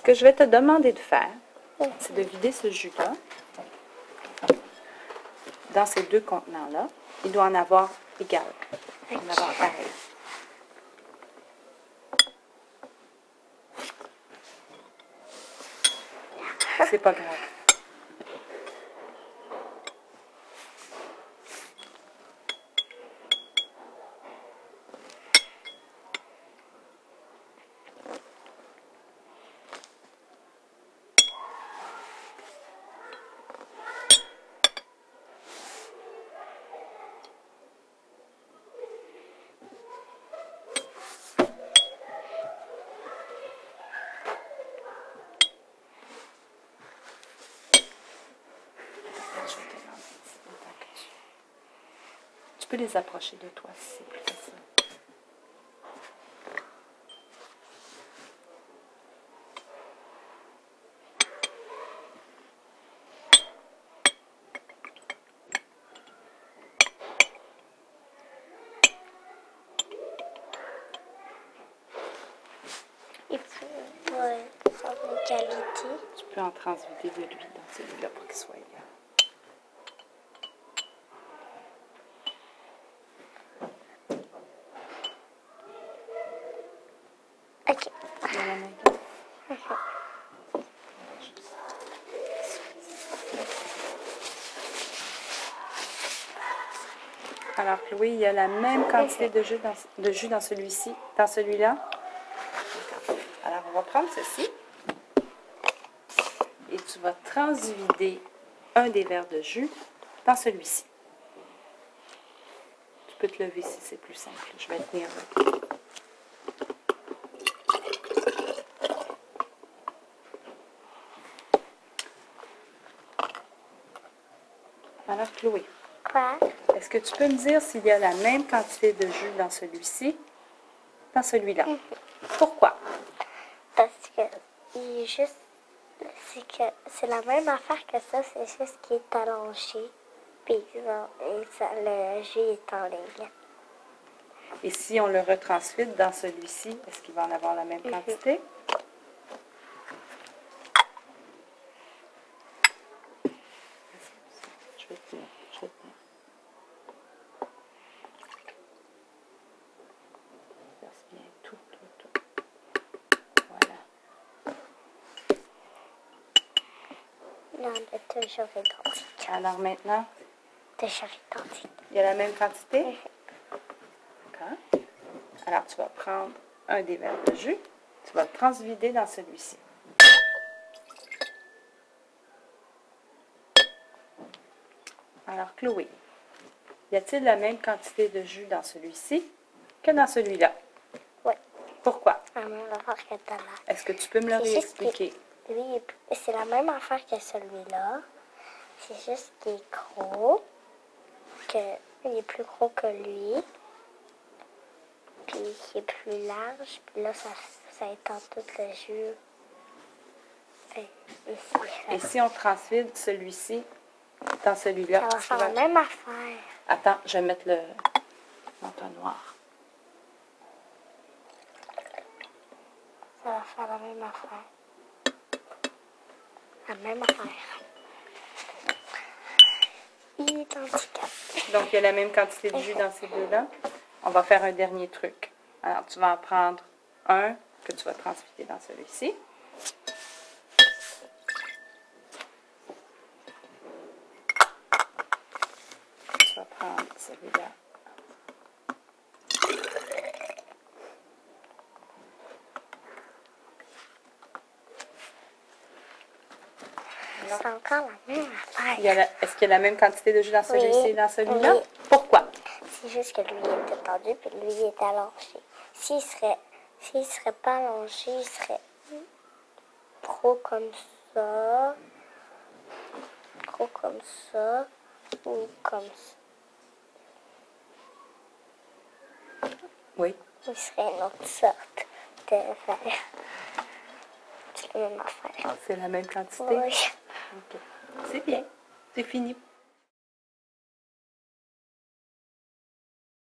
Ce que je vais te demander de faire, c'est de vider ce jus-là dans ces deux contenants-là. Il doit en avoir égal. Il doit en avoir pareil. C'est pas grave. Je vais te lancer ici, autant que tu- Tu peux les approcher de toi si c'est plus facile. Ouais, avoir une qualité. Tu peux en transvider de lui dans celui-là pour qu'il soit égal. Ok. Il y a la main égale. Alors, Chloé, il y a la même quantité de jus dans, celui-ci, dans celui-là. Alors, on va prendre ceci. Et tu vas transvider un des verres de jus dans celui-ci. Tu peux te lever si c'est plus simple. Je vais tenir. Alors, Chloé, Quoi? Est-ce que tu peux me dire s'il y a la même quantité de jus dans celui-ci, dans celui-là? Pourquoi? Parce que il est juste. C'est que c'est la même affaire que ça, c'est juste qu'il est allongé. Puis et ça, le jus est en ligne. Et si on le retransfite dans celui-ci, est-ce qu'il va en avoir la même quantité? Je vais tenir, je vais tenir. Verse bien tout, tout, tout. Voilà. Non, de toujours identique. Alors maintenant, Toujours identique. il y a la même quantité? D'accord. Alors, tu vas prendre un des verres de jus, tu vas le transvider dans celui-ci. Alors, Chloé, y a-t-il la même quantité de jus dans celui-ci que dans celui-là? Oui. Pourquoi? L'heure. Est-ce que tu peux me le réexpliquer? Lui, c'est la même affaire que celui-là. C'est juste qu'il est gros. Que, il est plus gros que lui. Puis il est plus large. Puis là, ça, ça étend tout le jus. Et si on transvide celui-ci dans celui-là? Ça va faire la même affaire. Attends, je vais mettre le l'entonnoir. Ça va faire la même affaire. Même affaire. Identique. Donc, il y a la même quantité de jus dans ces deux-là. On va faire un dernier truc. Alors, tu vas en prendre un que tu vas transvider dans celui-ci. Tu vas prendre celui-là. C'est encore la même affaire. Est-ce qu'il y a la même quantité de jus dans celui-ci et dans celui-là? Oui. Pourquoi? C'est juste que lui il est étendu puis lui il est allongé. S'il serait, s'il serait pas allongé, il serait trop comme ça, trop comme ça ou comme ça. Oui. Il serait une autre sorte de verre. C'est la même affaire. C'est la même quantité? Oui. OK. C'est bien. C'est fini.